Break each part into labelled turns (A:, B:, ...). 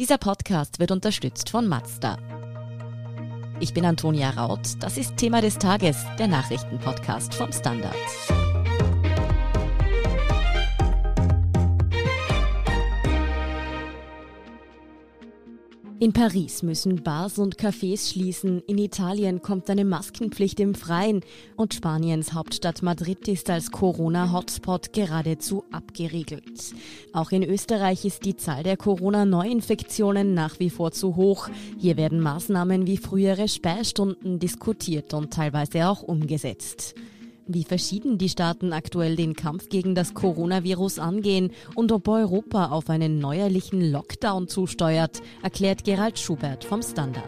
A: Dieser Podcast wird unterstützt von Mazda. Ich bin Antonia Raut. Das ist Thema des Tages, der Nachrichtenpodcast vom Standard. In Paris müssen Bars und Cafés schließen, in Italien kommt eine Maskenpflicht im Freien und Spaniens Hauptstadt Madrid ist als Corona-Hotspot geradezu abgeriegelt. Auch in Österreich ist die Zahl der Corona-Neuinfektionen nach wie vor zu hoch. Hier werden Maßnahmen wie frühere Sperrstunden diskutiert und teilweise auch umgesetzt wie verschieden die Staaten aktuell den Kampf gegen das Coronavirus angehen und ob Europa auf einen neuerlichen Lockdown zusteuert, erklärt Gerald Schubert vom Standard.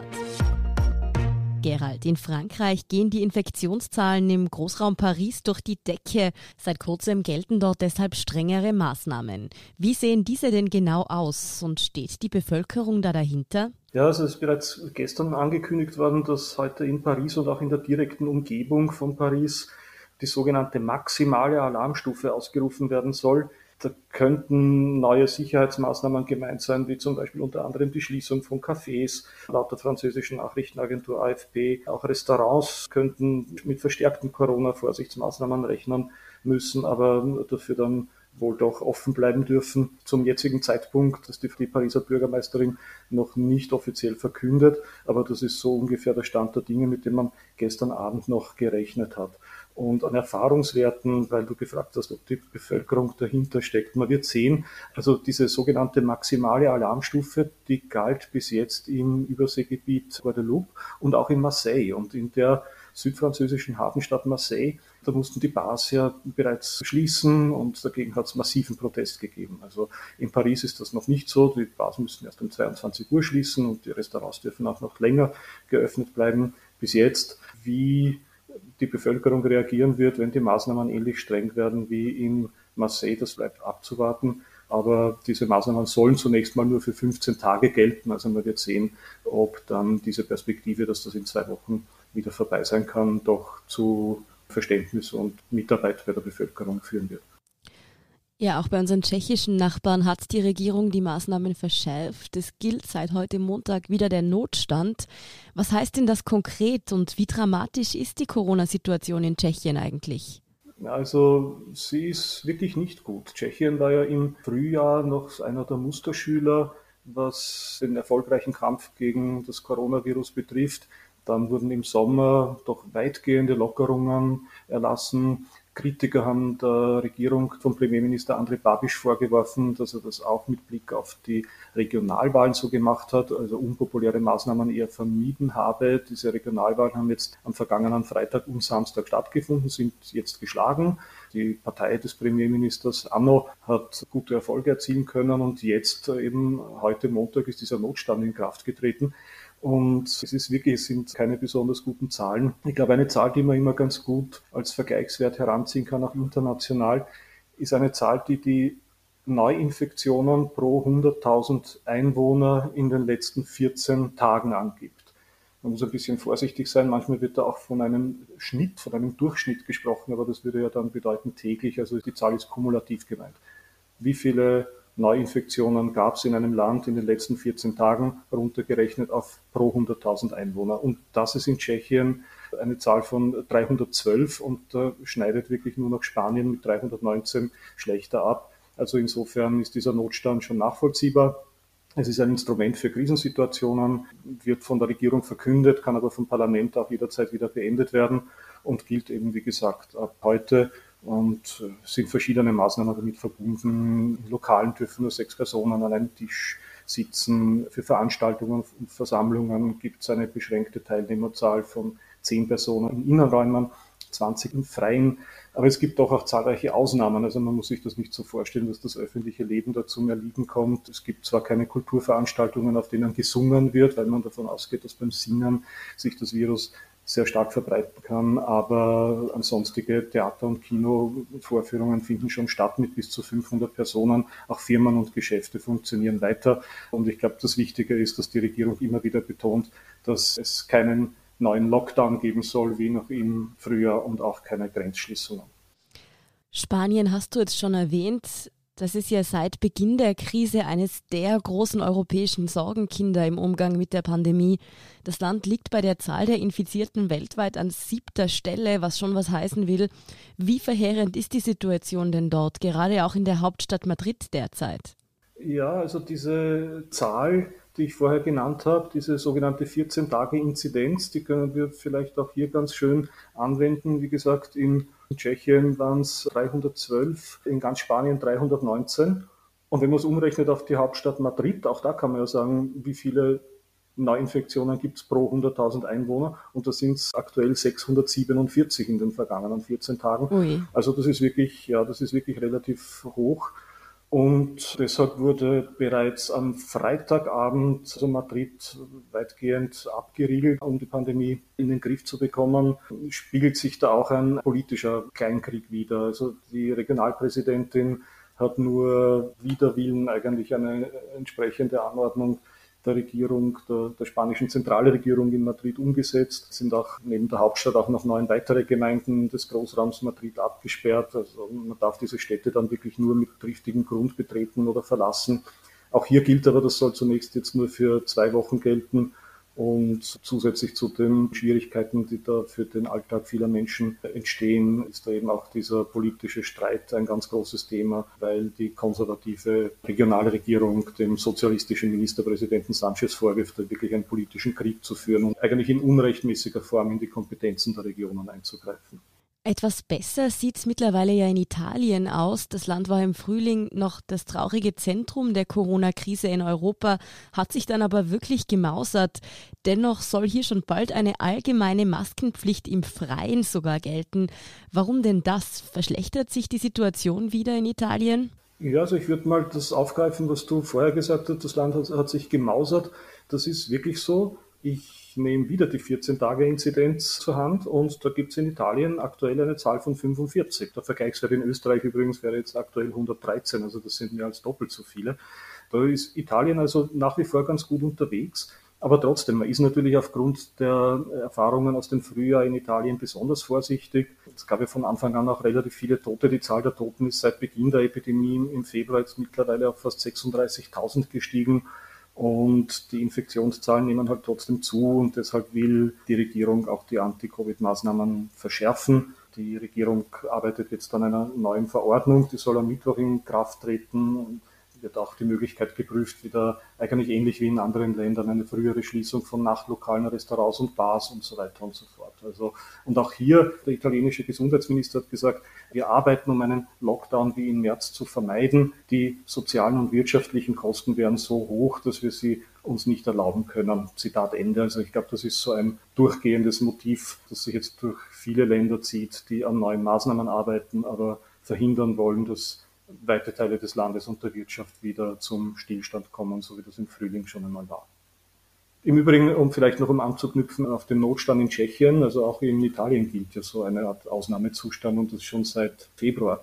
A: Gerald, in Frankreich gehen die Infektionszahlen im Großraum Paris durch die Decke. Seit kurzem gelten dort deshalb strengere Maßnahmen. Wie sehen diese denn genau aus und steht die Bevölkerung da dahinter?
B: Ja, also es ist bereits gestern angekündigt worden, dass heute in Paris und auch in der direkten Umgebung von Paris die sogenannte maximale Alarmstufe ausgerufen werden soll. Da könnten neue Sicherheitsmaßnahmen gemeint sein, wie zum Beispiel unter anderem die Schließung von Cafés. Laut der französischen Nachrichtenagentur AFP auch Restaurants könnten mit verstärkten Corona-Vorsichtsmaßnahmen rechnen müssen, aber dafür dann wohl doch offen bleiben dürfen. Zum jetzigen Zeitpunkt, dass die, die Pariser Bürgermeisterin noch nicht offiziell verkündet, aber das ist so ungefähr der Stand der Dinge, mit dem man gestern Abend noch gerechnet hat und an Erfahrungswerten, weil du gefragt hast, ob die Bevölkerung dahinter steckt. Man wird sehen, also diese sogenannte maximale Alarmstufe, die galt bis jetzt im Überseegebiet Guadeloupe und auch in Marseille. Und in der südfranzösischen Hafenstadt Marseille, da mussten die Bars ja bereits schließen und dagegen hat es massiven Protest gegeben. Also in Paris ist das noch nicht so. Die Bars müssen erst um 22 Uhr schließen und die Restaurants dürfen auch noch länger geöffnet bleiben bis jetzt. Wie die Bevölkerung reagieren wird, wenn die Maßnahmen ähnlich streng werden wie in Marseille. Das bleibt abzuwarten. Aber diese Maßnahmen sollen zunächst mal nur für 15 Tage gelten. Also man wird sehen, ob dann diese Perspektive, dass das in zwei Wochen wieder vorbei sein kann, doch zu Verständnis und Mitarbeit bei der Bevölkerung führen wird.
A: Ja, auch bei unseren tschechischen Nachbarn hat die Regierung die Maßnahmen verschärft. Es gilt seit heute Montag wieder der Notstand. Was heißt denn das konkret und wie dramatisch ist die Corona-Situation in Tschechien eigentlich?
B: Also sie ist wirklich nicht gut. Tschechien war ja im Frühjahr noch einer der Musterschüler, was den erfolgreichen Kampf gegen das Coronavirus betrifft. Dann wurden im Sommer doch weitgehende Lockerungen erlassen. Kritiker haben der Regierung von Premierminister Andrej Babiš vorgeworfen, dass er das auch mit Blick auf die Regionalwahlen so gemacht hat, also unpopuläre Maßnahmen eher vermieden habe. Diese Regionalwahlen haben jetzt am vergangenen Freitag und Samstag stattgefunden, sind jetzt geschlagen. Die Partei des Premierministers Anno hat gute Erfolge erzielen können und jetzt eben heute Montag ist dieser Notstand in Kraft getreten. Und es ist wirklich, es sind keine besonders guten Zahlen. Ich glaube, eine Zahl, die man immer ganz gut als Vergleichswert heranziehen kann, auch international, ist eine Zahl, die die Neuinfektionen pro 100.000 Einwohner in den letzten 14 Tagen angibt. Man muss ein bisschen vorsichtig sein. Manchmal wird da auch von einem Schnitt, von einem Durchschnitt gesprochen, aber das würde ja dann bedeuten täglich. Also die Zahl ist kumulativ gemeint. Wie viele Neuinfektionen gab es in einem Land in den letzten 14 Tagen, runtergerechnet auf pro 100.000 Einwohner. Und das ist in Tschechien eine Zahl von 312 und äh, schneidet wirklich nur noch Spanien mit 319 schlechter ab. Also insofern ist dieser Notstand schon nachvollziehbar. Es ist ein Instrument für Krisensituationen, wird von der Regierung verkündet, kann aber vom Parlament auch jederzeit wieder beendet werden und gilt eben, wie gesagt, ab heute und äh, sind verschiedene Maßnahmen damit verbunden. In Lokalen dürfen nur sechs Personen an einem Tisch sitzen. Für Veranstaltungen und Versammlungen gibt es eine beschränkte Teilnehmerzahl von zehn Personen in Innenräumen, 20 im Freien. Aber es gibt doch auch zahlreiche Ausnahmen. Also man muss sich das nicht so vorstellen, dass das öffentliche Leben dazu Erliegen kommt. Es gibt zwar keine Kulturveranstaltungen, auf denen gesungen wird, weil man davon ausgeht, dass beim Singen sich das Virus sehr stark verbreiten kann. Aber ansonstige Theater- und Kinovorführungen finden schon statt mit bis zu 500 Personen. Auch Firmen und Geschäfte funktionieren weiter. Und ich glaube, das Wichtige ist, dass die Regierung immer wieder betont, dass es keinen neuen Lockdown geben soll, wie noch im Frühjahr und auch keine Grenzschließungen.
A: Spanien hast du jetzt schon erwähnt. Das ist ja seit Beginn der Krise eines der großen europäischen Sorgenkinder im Umgang mit der Pandemie. Das Land liegt bei der Zahl der Infizierten weltweit an siebter Stelle, was schon was heißen will. Wie verheerend ist die Situation denn dort, gerade auch in der Hauptstadt Madrid derzeit?
B: Ja, also diese Zahl, die ich vorher genannt habe, diese sogenannte 14-Tage-Inzidenz, die können wir vielleicht auch hier ganz schön anwenden. Wie gesagt, in Tschechien waren es 312, in ganz Spanien 319. Und wenn man es umrechnet auf die Hauptstadt Madrid, auch da kann man ja sagen, wie viele Neuinfektionen gibt es pro 100.000 Einwohner und da sind es aktuell 647 in den vergangenen 14 Tagen. Ui. Also das ist wirklich, ja, das ist wirklich relativ hoch. Und deshalb wurde bereits am Freitagabend also Madrid weitgehend abgeriegelt, um die Pandemie in den Griff zu bekommen. Spiegelt sich da auch ein politischer Kleinkrieg wider. Also die Regionalpräsidentin hat nur wider Willen eigentlich eine entsprechende Anordnung der Regierung, der, der spanischen Zentralregierung in Madrid umgesetzt. Es sind auch neben der Hauptstadt auch noch neun weitere Gemeinden des Großraums Madrid abgesperrt. Also man darf diese Städte dann wirklich nur mit triftigem Grund betreten oder verlassen. Auch hier gilt aber, das soll zunächst jetzt nur für zwei Wochen gelten. Und zusätzlich zu den Schwierigkeiten, die da für den Alltag vieler Menschen entstehen, ist da eben auch dieser politische Streit ein ganz großes Thema, weil die konservative Regionalregierung dem sozialistischen Ministerpräsidenten Sanchez vorwirft, wirklich einen politischen Krieg zu führen und eigentlich in unrechtmäßiger Form in die Kompetenzen der Regionen einzugreifen.
A: Etwas besser sieht es mittlerweile ja in Italien aus. Das Land war im Frühling noch das traurige Zentrum der Corona-Krise in Europa, hat sich dann aber wirklich gemausert. Dennoch soll hier schon bald eine allgemeine Maskenpflicht im Freien sogar gelten. Warum denn das? Verschlechtert sich die Situation wieder in Italien?
B: Ja, also ich würde mal das aufgreifen, was du vorher gesagt hast. Das Land hat, hat sich gemausert. Das ist wirklich so. Ich nehme wieder die 14-Tage-Inzidenz zur Hand und da gibt es in Italien aktuell eine Zahl von 45. Der Vergleichswert in Österreich übrigens wäre jetzt aktuell 113, also das sind mehr als doppelt so viele. Da ist Italien also nach wie vor ganz gut unterwegs. Aber trotzdem, man ist natürlich aufgrund der Erfahrungen aus dem Frühjahr in Italien besonders vorsichtig. Es gab ja von Anfang an auch relativ viele Tote. Die Zahl der Toten ist seit Beginn der Epidemie im Februar jetzt mittlerweile auf fast 36.000 gestiegen. Und die Infektionszahlen nehmen halt trotzdem zu und deshalb will die Regierung auch die Anti-Covid-Maßnahmen verschärfen. Die Regierung arbeitet jetzt an einer neuen Verordnung, die soll am Mittwoch in Kraft treten wird auch die Möglichkeit geprüft, wieder eigentlich ähnlich wie in anderen Ländern eine frühere Schließung von Nachtlokalen, Restaurants und Bars und so weiter und so fort. Also, und auch hier, der italienische Gesundheitsminister hat gesagt, wir arbeiten, um einen Lockdown wie im März zu vermeiden. Die sozialen und wirtschaftlichen Kosten wären so hoch, dass wir sie uns nicht erlauben können. Zitat Ende. Also ich glaube, das ist so ein durchgehendes Motiv, das sich jetzt durch viele Länder zieht, die an neuen Maßnahmen arbeiten, aber verhindern wollen, dass weite Teile des Landes und der Wirtschaft wieder zum Stillstand kommen, so wie das im Frühling schon einmal war. Im Übrigen, um vielleicht noch um anzuknüpfen auf den Notstand in Tschechien, also auch in Italien gilt ja so eine Art Ausnahmezustand und das schon seit Februar.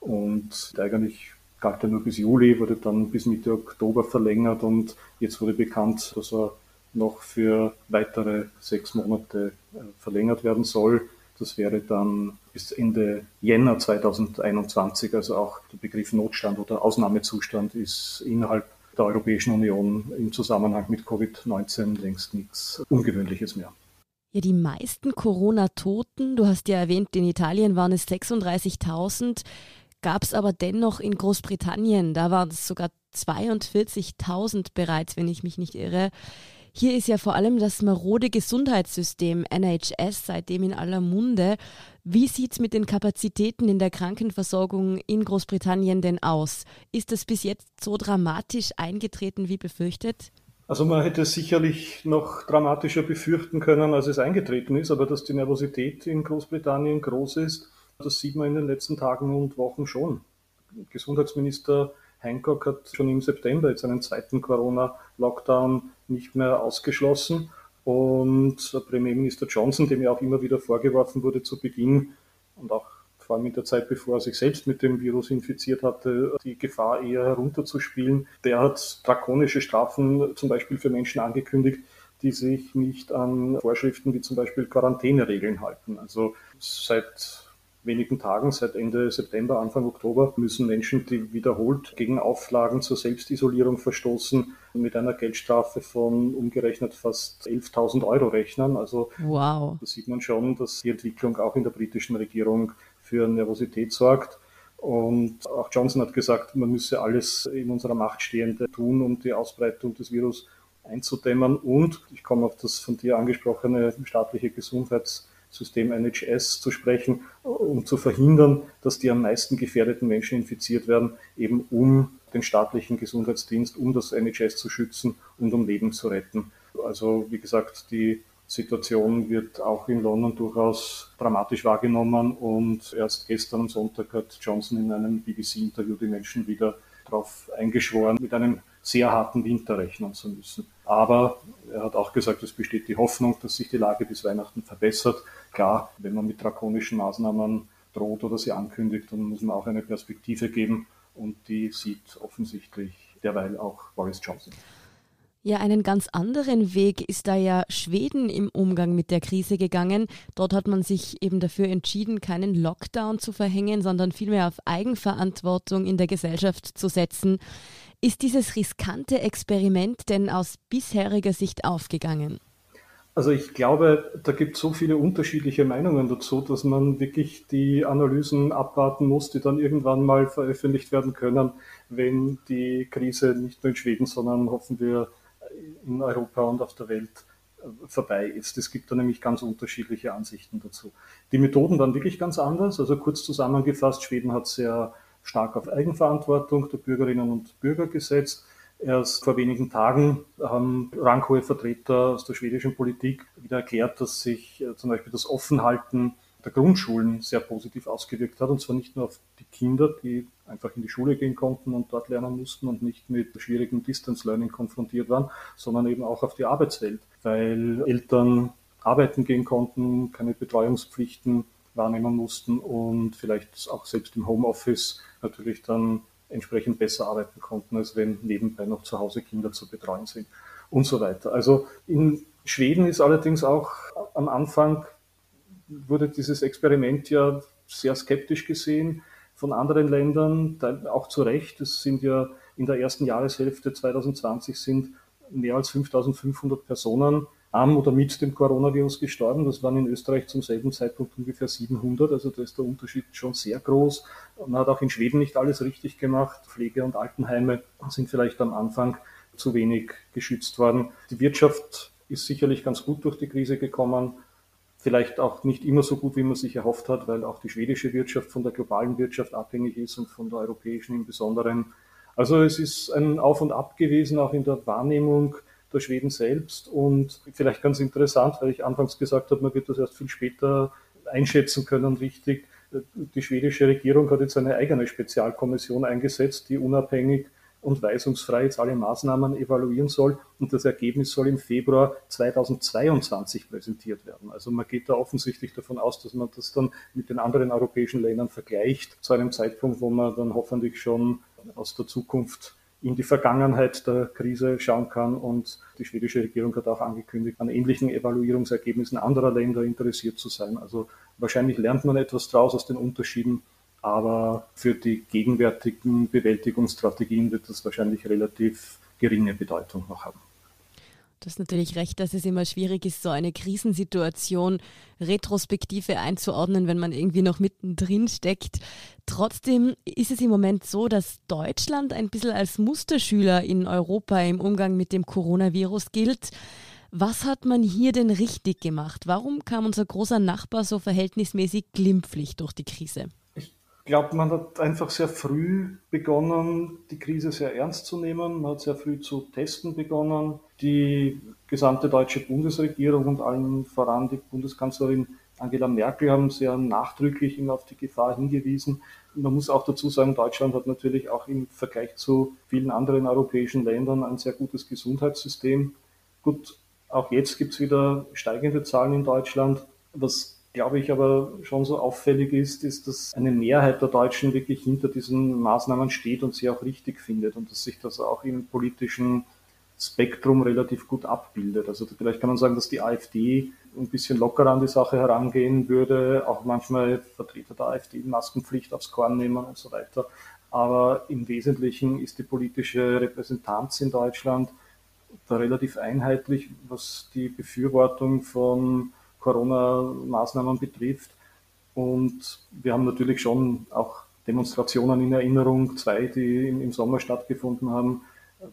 B: Und eigentlich galt er nur bis Juli, wurde dann bis Mitte Oktober verlängert und jetzt wurde bekannt, dass er noch für weitere sechs Monate äh, verlängert werden soll. Das wäre dann bis Ende Jänner 2021. Also auch der Begriff Notstand oder Ausnahmezustand ist innerhalb der Europäischen Union im Zusammenhang mit Covid-19 längst nichts Ungewöhnliches mehr.
A: Ja, die meisten Corona-Toten, du hast ja erwähnt, in Italien waren es 36.000, gab es aber dennoch in Großbritannien, da waren es sogar 42.000 bereits, wenn ich mich nicht irre. Hier ist ja vor allem das marode Gesundheitssystem NHS seitdem in aller Munde. Wie sieht es mit den Kapazitäten in der Krankenversorgung in Großbritannien denn aus? Ist das bis jetzt so dramatisch eingetreten wie befürchtet?
B: Also man hätte es sicherlich noch dramatischer befürchten können, als es eingetreten ist, aber dass die Nervosität in Großbritannien groß ist, das sieht man in den letzten Tagen und Wochen schon. Gesundheitsminister Hancock hat schon im September jetzt einen zweiten Corona-Lockdown nicht mehr ausgeschlossen. Und Premierminister Johnson, dem ja auch immer wieder vorgeworfen wurde zu Beginn und auch vor allem in der Zeit, bevor er sich selbst mit dem Virus infiziert hatte, die Gefahr eher herunterzuspielen, der hat drakonische Strafen zum Beispiel für Menschen angekündigt, die sich nicht an Vorschriften wie zum Beispiel Quarantäneregeln halten. Also seit wenigen Tagen, seit Ende September, Anfang Oktober, müssen Menschen, die wiederholt gegen Auflagen zur Selbstisolierung verstoßen, mit einer Geldstrafe von umgerechnet fast 11.000 Euro rechnen. Also wow. da sieht man schon, dass die Entwicklung auch in der britischen Regierung für Nervosität sorgt. Und auch Johnson hat gesagt, man müsse alles in unserer Macht Stehende tun, um die Ausbreitung des Virus einzudämmen. Und ich komme auf das von dir angesprochene staatliche Gesundheitssystem NHS zu sprechen, um zu verhindern, dass die am meisten gefährdeten Menschen infiziert werden, eben um den staatlichen Gesundheitsdienst, um das NHS zu schützen und um Leben zu retten. Also wie gesagt, die Situation wird auch in London durchaus dramatisch wahrgenommen und erst gestern am Sonntag hat Johnson in einem BBC-Interview die Menschen wieder darauf eingeschworen, mit einem sehr harten Winter rechnen zu müssen. Aber er hat auch gesagt, es besteht die Hoffnung, dass sich die Lage bis Weihnachten verbessert. Klar, wenn man mit drakonischen Maßnahmen droht oder sie ankündigt, dann muss man auch eine Perspektive geben und die sieht offensichtlich derweil auch Boris Johnson.
A: Ja, einen ganz anderen Weg ist da ja Schweden im Umgang mit der Krise gegangen. Dort hat man sich eben dafür entschieden, keinen Lockdown zu verhängen, sondern vielmehr auf Eigenverantwortung in der Gesellschaft zu setzen. Ist dieses riskante Experiment denn aus bisheriger Sicht aufgegangen?
B: Also ich glaube, da gibt es so viele unterschiedliche Meinungen dazu, dass man wirklich die Analysen abwarten muss, die dann irgendwann mal veröffentlicht werden können, wenn die Krise nicht nur in Schweden, sondern hoffen wir in Europa und auf der Welt äh, vorbei ist. Es gibt da nämlich ganz unterschiedliche Ansichten dazu. Die Methoden waren wirklich ganz anders. Also kurz zusammengefasst, Schweden hat sehr stark auf Eigenverantwortung der Bürgerinnen und Bürger gesetzt. Erst vor wenigen Tagen haben ranghohe Vertreter aus der schwedischen Politik wieder erklärt, dass sich äh, zum Beispiel das Offenhalten der Grundschulen sehr positiv ausgewirkt hat. Und zwar nicht nur auf die Kinder, die einfach in die Schule gehen konnten und dort lernen mussten und nicht mit schwierigem Distance Learning konfrontiert waren, sondern eben auch auf die Arbeitswelt, weil Eltern arbeiten gehen konnten, keine Betreuungspflichten wahrnehmen mussten und vielleicht auch selbst im Homeoffice natürlich dann entsprechend besser arbeiten konnten, als wenn nebenbei noch zu Hause Kinder zu betreuen sind und so weiter. Also in Schweden ist allerdings auch am Anfang wurde dieses Experiment ja sehr skeptisch gesehen von anderen Ländern, auch zu Recht. Es sind ja in der ersten Jahreshälfte 2020 sind mehr als 5500 Personen am oder mit dem Coronavirus gestorben. Das waren in Österreich zum selben Zeitpunkt ungefähr 700. Also da ist der Unterschied schon sehr groß. Man hat auch in Schweden nicht alles richtig gemacht. Pflege- und Altenheime sind vielleicht am Anfang zu wenig geschützt worden. Die Wirtschaft ist sicherlich ganz gut durch die Krise gekommen vielleicht auch nicht immer so gut, wie man sich erhofft hat, weil auch die schwedische Wirtschaft von der globalen Wirtschaft abhängig ist und von der europäischen im Besonderen. Also es ist ein Auf und Ab gewesen, auch in der Wahrnehmung der Schweden selbst. Und vielleicht ganz interessant, weil ich anfangs gesagt habe, man wird das erst viel später einschätzen können, richtig. Die schwedische Regierung hat jetzt eine eigene Spezialkommission eingesetzt, die unabhängig und weisungsfrei jetzt alle Maßnahmen evaluieren soll und das Ergebnis soll im Februar 2022 präsentiert werden. Also man geht da offensichtlich davon aus, dass man das dann mit den anderen europäischen Ländern vergleicht, zu einem Zeitpunkt, wo man dann hoffentlich schon aus der Zukunft in die Vergangenheit der Krise schauen kann. Und die schwedische Regierung hat auch angekündigt, an ähnlichen Evaluierungsergebnissen anderer Länder interessiert zu sein. Also wahrscheinlich lernt man etwas draus aus den Unterschieden aber für die gegenwärtigen Bewältigungsstrategien wird das wahrscheinlich relativ geringe Bedeutung noch haben.
A: Du hast natürlich recht, dass es immer schwierig ist, so eine Krisensituation retrospektive einzuordnen, wenn man irgendwie noch mittendrin steckt. Trotzdem ist es im Moment so, dass Deutschland ein bisschen als Musterschüler in Europa im Umgang mit dem Coronavirus gilt. Was hat man hier denn richtig gemacht? Warum kam unser großer Nachbar so verhältnismäßig glimpflich durch die Krise?
B: Glaube, man hat einfach sehr früh begonnen, die Krise sehr ernst zu nehmen. Man hat sehr früh zu testen begonnen. Die gesamte deutsche Bundesregierung und allen voran die Bundeskanzlerin Angela Merkel haben sehr nachdrücklich auf die Gefahr hingewiesen. Man muss auch dazu sagen, Deutschland hat natürlich auch im Vergleich zu vielen anderen europäischen Ländern ein sehr gutes Gesundheitssystem. Gut, auch jetzt gibt es wieder steigende Zahlen in Deutschland, was glaube ich, aber schon so auffällig ist, ist, dass eine Mehrheit der Deutschen wirklich hinter diesen Maßnahmen steht und sie auch richtig findet und dass sich das auch im politischen Spektrum relativ gut abbildet. Also vielleicht kann man sagen, dass die AfD ein bisschen lockerer an die Sache herangehen würde, auch manchmal Vertreter der AfD Maskenpflicht aufs Korn nehmen und so weiter. Aber im Wesentlichen ist die politische Repräsentanz in Deutschland da relativ einheitlich, was die Befürwortung von Corona-Maßnahmen betrifft. Und wir haben natürlich schon auch Demonstrationen in Erinnerung, zwei, die im Sommer stattgefunden haben,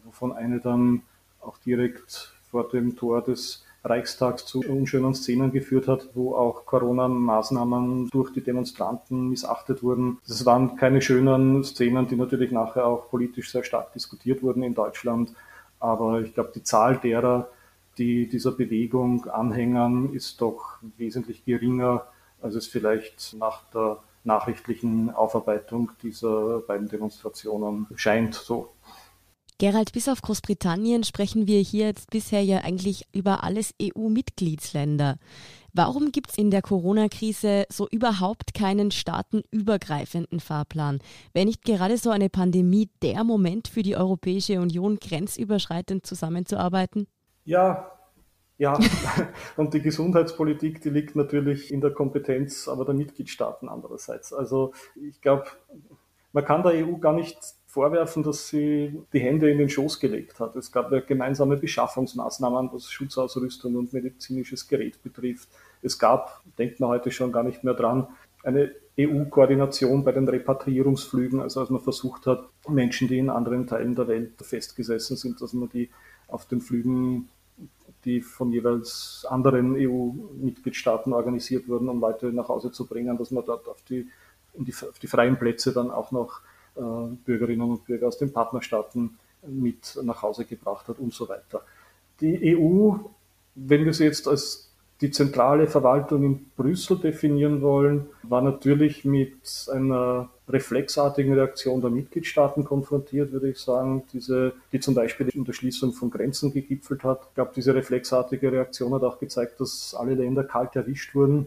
B: wovon eine dann auch direkt vor dem Tor des Reichstags zu unschönen Szenen geführt hat, wo auch Corona-Maßnahmen durch die Demonstranten missachtet wurden. Das waren keine schönen Szenen, die natürlich nachher auch politisch sehr stark diskutiert wurden in Deutschland. Aber ich glaube, die Zahl derer, die dieser Bewegung anhängern, ist doch wesentlich geringer, als es vielleicht nach der nachrichtlichen Aufarbeitung dieser beiden Demonstrationen scheint. So.
A: Gerald, bis auf Großbritannien sprechen wir hier jetzt bisher ja eigentlich über alles EU-Mitgliedsländer. Warum gibt es in der Corona-Krise so überhaupt keinen staatenübergreifenden Fahrplan? Wäre nicht gerade so eine Pandemie der Moment für die Europäische Union, grenzüberschreitend zusammenzuarbeiten?
B: Ja, ja, und die Gesundheitspolitik, die liegt natürlich in der Kompetenz aber der Mitgliedstaaten andererseits. Also ich glaube, man kann der EU gar nicht vorwerfen, dass sie die Hände in den Schoß gelegt hat. Es gab ja gemeinsame Beschaffungsmaßnahmen, was Schutzausrüstung und medizinisches Gerät betrifft. Es gab, denkt man heute schon gar nicht mehr dran, eine EU-Koordination bei den Repatriierungsflügen, also als man versucht hat, Menschen, die in anderen Teilen der Welt festgesessen sind, dass man die auf den Flügen, die von jeweils anderen EU-Mitgliedstaaten organisiert wurden, um Leute nach Hause zu bringen, dass man dort auf die, die, auf die freien Plätze dann auch noch äh, Bürgerinnen und Bürger aus den Partnerstaaten mit nach Hause gebracht hat und so weiter. Die EU, wenn wir sie jetzt als die zentrale Verwaltung in Brüssel definieren wollen, war natürlich mit einer reflexartigen Reaktion der Mitgliedstaaten konfrontiert, würde ich sagen, diese, die zum Beispiel in der Schließung von Grenzen gegipfelt hat. Ich glaube, diese reflexartige Reaktion hat auch gezeigt, dass alle Länder kalt erwischt wurden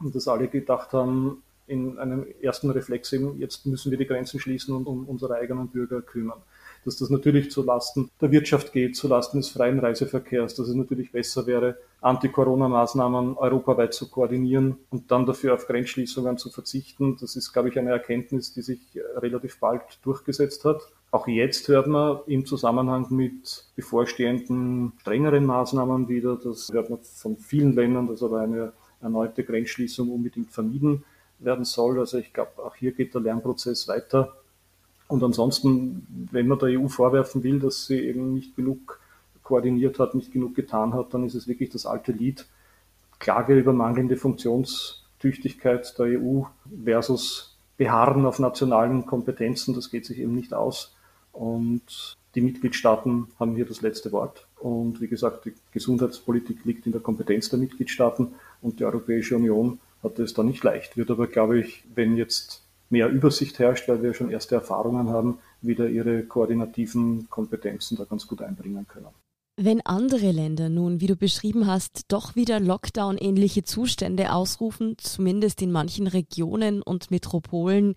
B: und dass alle gedacht haben, in einem ersten Reflex eben, jetzt müssen wir die Grenzen schließen und um unsere eigenen Bürger kümmern. Dass das natürlich zu Lasten der Wirtschaft geht, zu Lasten des freien Reiseverkehrs, dass es natürlich besser wäre, Anti-Corona-Maßnahmen europaweit zu koordinieren und dann dafür auf Grenzschließungen zu verzichten. Das ist, glaube ich, eine Erkenntnis, die sich relativ bald durchgesetzt hat. Auch jetzt hört man im Zusammenhang mit bevorstehenden strengeren Maßnahmen wieder, das hört man von vielen Ländern, dass aber eine erneute Grenzschließung unbedingt vermieden werden soll. Also ich glaube, auch hier geht der Lernprozess weiter. Und ansonsten, wenn man der EU vorwerfen will, dass sie eben nicht genug koordiniert hat, nicht genug getan hat, dann ist es wirklich das alte Lied. Klage über mangelnde Funktionstüchtigkeit der EU versus Beharren auf nationalen Kompetenzen, das geht sich eben nicht aus. Und die Mitgliedstaaten haben hier das letzte Wort. Und wie gesagt, die Gesundheitspolitik liegt in der Kompetenz der Mitgliedstaaten und die Europäische Union hat es da nicht leicht. Wird aber, glaube ich, wenn jetzt mehr Übersicht herrscht, weil wir schon erste Erfahrungen haben, wieder ihre koordinativen Kompetenzen da ganz gut einbringen können.
A: Wenn andere Länder nun, wie du beschrieben hast, doch wieder Lockdown-ähnliche Zustände ausrufen, zumindest in manchen Regionen und Metropolen,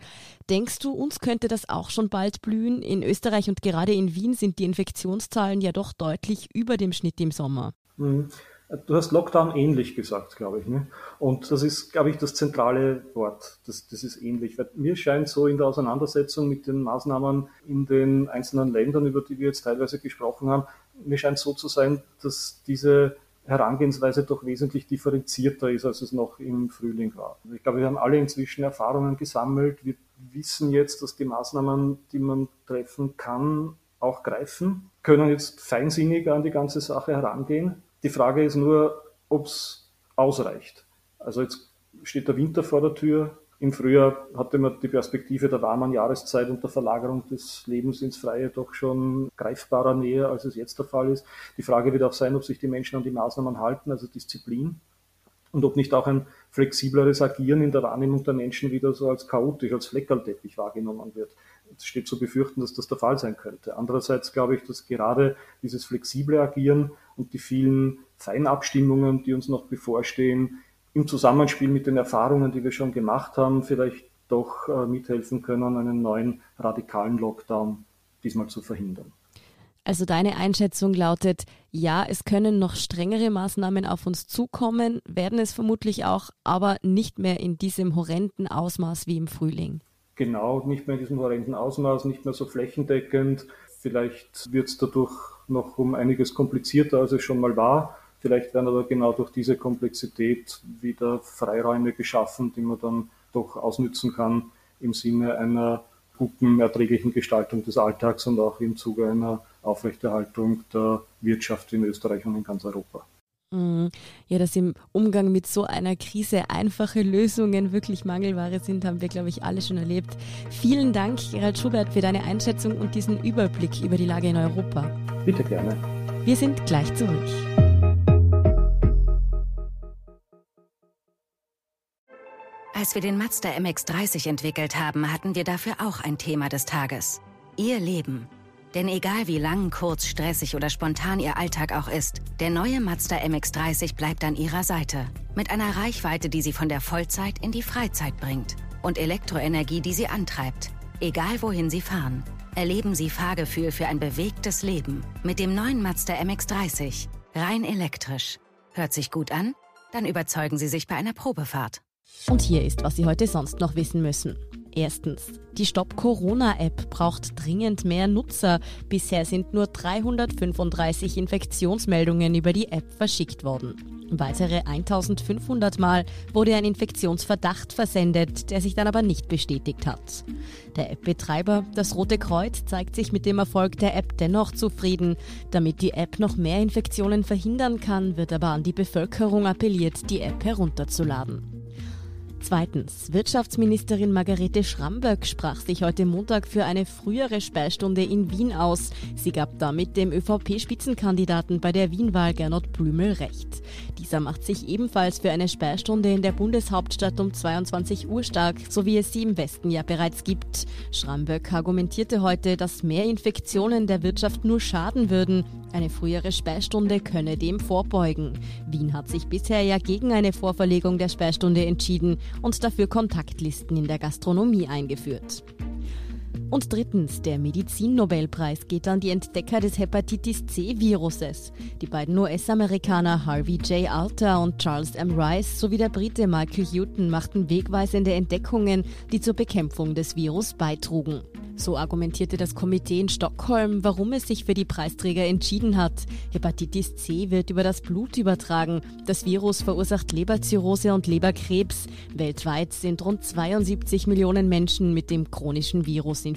A: denkst du, uns könnte das auch schon bald blühen? In Österreich und gerade in Wien sind die Infektionszahlen ja doch deutlich über dem Schnitt im Sommer.
B: Mhm. Du hast Lockdown ähnlich gesagt, glaube ich. Ne? Und das ist, glaube ich, das zentrale Wort. Das, das ist ähnlich. Weil mir scheint so in der Auseinandersetzung mit den Maßnahmen in den einzelnen Ländern, über die wir jetzt teilweise gesprochen haben, mir scheint so zu sein, dass diese Herangehensweise doch wesentlich differenzierter ist, als es noch im Frühling war. Ich glaube, wir haben alle inzwischen Erfahrungen gesammelt. Wir wissen jetzt, dass die Maßnahmen, die man treffen kann, auch greifen, können jetzt feinsinniger an die ganze Sache herangehen die Frage ist nur, ob es ausreicht. Also jetzt steht der Winter vor der Tür. Im Frühjahr hatte man die Perspektive der warmen Jahreszeit und der Verlagerung des Lebens ins Freie doch schon greifbarer näher, als es jetzt der Fall ist. Die Frage wird auch sein, ob sich die Menschen an die Maßnahmen halten, also Disziplin, und ob nicht auch ein flexibleres Agieren in der Wahrnehmung der Menschen wieder so als chaotisch, als Fleckerlteppich wahrgenommen wird. Es steht zu befürchten, dass das der Fall sein könnte. Andererseits glaube ich, dass gerade dieses flexible Agieren und die vielen Feinabstimmungen, die uns noch bevorstehen, im Zusammenspiel mit den Erfahrungen, die wir schon gemacht haben, vielleicht doch äh, mithelfen können, einen neuen radikalen Lockdown diesmal zu verhindern.
A: Also deine Einschätzung lautet, ja, es können noch strengere Maßnahmen auf uns zukommen, werden es vermutlich auch, aber nicht mehr in diesem horrenden Ausmaß wie im Frühling.
B: Genau, nicht mehr in diesem horrenden Ausmaß, nicht mehr so flächendeckend. Vielleicht wird es dadurch noch um einiges komplizierter, als es schon mal war. Vielleicht werden aber genau durch diese Komplexität wieder Freiräume geschaffen, die man dann doch ausnützen kann im Sinne einer guten, erträglichen Gestaltung des Alltags und auch im Zuge einer Aufrechterhaltung der Wirtschaft in Österreich und in ganz Europa.
A: Mhm. Ja, dass im Umgang mit so einer Krise einfache Lösungen wirklich Mangelware sind, haben wir, glaube ich, alle schon erlebt. Vielen Dank, Gerald Schubert, für deine Einschätzung und diesen Überblick über die Lage in Europa.
B: Bitte gerne.
A: Wir sind gleich zurück.
C: Als wir den Mazda MX30 entwickelt haben, hatten wir dafür auch ein Thema des Tages. Ihr Leben. Denn egal wie lang, kurz, stressig oder spontan Ihr Alltag auch ist, der neue Mazda MX30 bleibt an Ihrer Seite. Mit einer Reichweite, die Sie von der Vollzeit in die Freizeit bringt. Und Elektroenergie, die Sie antreibt. Egal wohin Sie fahren. Erleben Sie Fahrgefühl für ein bewegtes Leben. Mit dem neuen Mazda MX30. Rein elektrisch. Hört sich gut an? Dann überzeugen Sie sich bei einer Probefahrt.
A: Und hier ist, was Sie heute sonst noch wissen müssen. Erstens, die Stop Corona-App braucht dringend mehr Nutzer. Bisher sind nur 335 Infektionsmeldungen über die App verschickt worden. Weitere 1500 Mal wurde ein Infektionsverdacht versendet, der sich dann aber nicht bestätigt hat. Der App-Betreiber, das Rote Kreuz, zeigt sich mit dem Erfolg der App dennoch zufrieden. Damit die App noch mehr Infektionen verhindern kann, wird aber an die Bevölkerung appelliert, die App herunterzuladen. Zweitens. Wirtschaftsministerin Margarete Schramböck sprach sich heute Montag für eine frühere Sperrstunde in Wien aus. Sie gab damit dem ÖVP-Spitzenkandidaten bei der Wienwahl Gernot Blümel recht. Dieser macht sich ebenfalls für eine Sperrstunde in der Bundeshauptstadt um 22 Uhr stark, so wie es sie im Westen ja bereits gibt. Schramböck argumentierte heute, dass mehr Infektionen der Wirtschaft nur schaden würden. Eine frühere Sperrstunde könne dem vorbeugen. Wien hat sich bisher ja gegen eine Vorverlegung der Sperrstunde entschieden und dafür Kontaktlisten in der Gastronomie eingeführt. Und drittens, der Medizinnobelpreis geht an die Entdecker des Hepatitis C-Viruses. Die beiden US-Amerikaner Harvey J. Alter und Charles M. Rice sowie der Brite Michael Houghton machten wegweisende Entdeckungen, die zur Bekämpfung des Virus beitrugen. So argumentierte das Komitee in Stockholm, warum es sich für die Preisträger entschieden hat. Hepatitis C wird über das Blut übertragen. Das Virus verursacht Leberzirrhose und Leberkrebs. Weltweit sind rund 72 Millionen Menschen mit dem chronischen Virus infiziert.